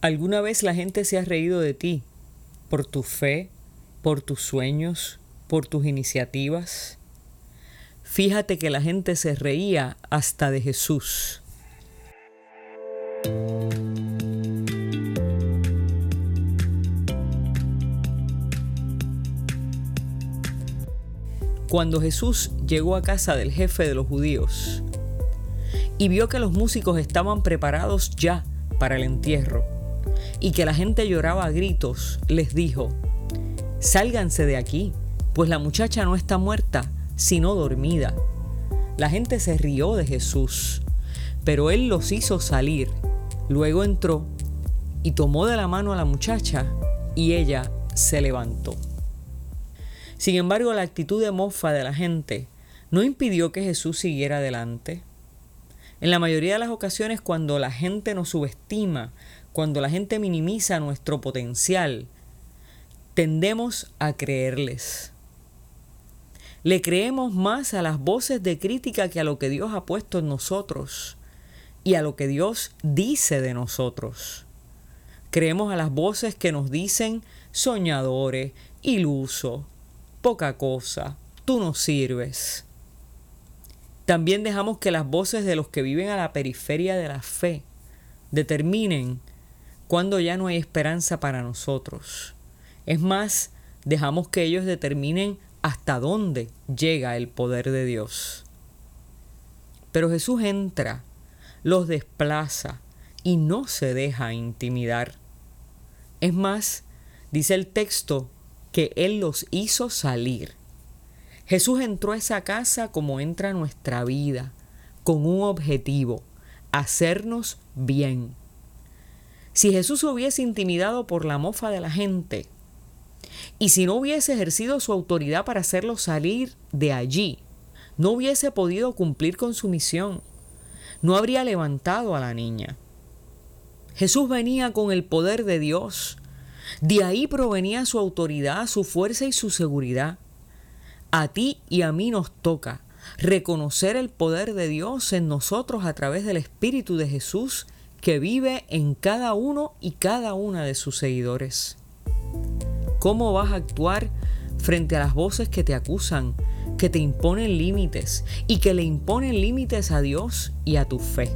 ¿Alguna vez la gente se ha reído de ti por tu fe, por tus sueños, por tus iniciativas? Fíjate que la gente se reía hasta de Jesús. Cuando Jesús llegó a casa del jefe de los judíos y vio que los músicos estaban preparados ya para el entierro y que la gente lloraba a gritos, les dijo, Sálganse de aquí, pues la muchacha no está muerta, sino dormida. La gente se rió de Jesús, pero él los hizo salir. Luego entró y tomó de la mano a la muchacha y ella se levantó. Sin embargo, la actitud de mofa de la gente no impidió que Jesús siguiera adelante. En la mayoría de las ocasiones cuando la gente nos subestima, cuando la gente minimiza nuestro potencial, tendemos a creerles. Le creemos más a las voces de crítica que a lo que Dios ha puesto en nosotros y a lo que Dios dice de nosotros. Creemos a las voces que nos dicen soñadores, iluso, poca cosa, tú no sirves. También dejamos que las voces de los que viven a la periferia de la fe determinen cuando ya no hay esperanza para nosotros. Es más, dejamos que ellos determinen hasta dónde llega el poder de Dios. Pero Jesús entra, los desplaza y no se deja intimidar. Es más, dice el texto que Él los hizo salir. Jesús entró a esa casa como entra nuestra vida, con un objetivo, hacernos bien. Si Jesús hubiese intimidado por la mofa de la gente, y si no hubiese ejercido su autoridad para hacerlo salir de allí, no hubiese podido cumplir con su misión, no habría levantado a la niña. Jesús venía con el poder de Dios, de ahí provenía su autoridad, su fuerza y su seguridad. A ti y a mí nos toca reconocer el poder de Dios en nosotros a través del Espíritu de Jesús que vive en cada uno y cada una de sus seguidores. ¿Cómo vas a actuar frente a las voces que te acusan, que te imponen límites y que le imponen límites a Dios y a tu fe?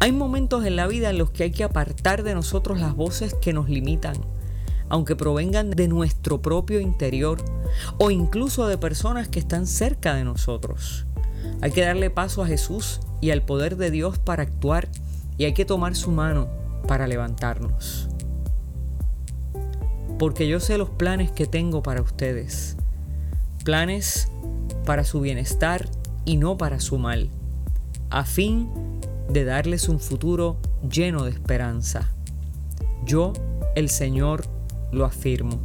Hay momentos en la vida en los que hay que apartar de nosotros las voces que nos limitan, aunque provengan de nuestro propio interior o incluso de personas que están cerca de nosotros. Hay que darle paso a Jesús y al poder de Dios para actuar y hay que tomar su mano para levantarnos. Porque yo sé los planes que tengo para ustedes. Planes para su bienestar y no para su mal, a fin de darles un futuro lleno de esperanza. Yo, el Señor, lo afirmo.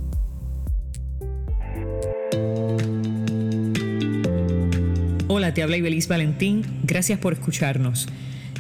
Hola, te habla Ibeliz Valentín. Gracias por escucharnos.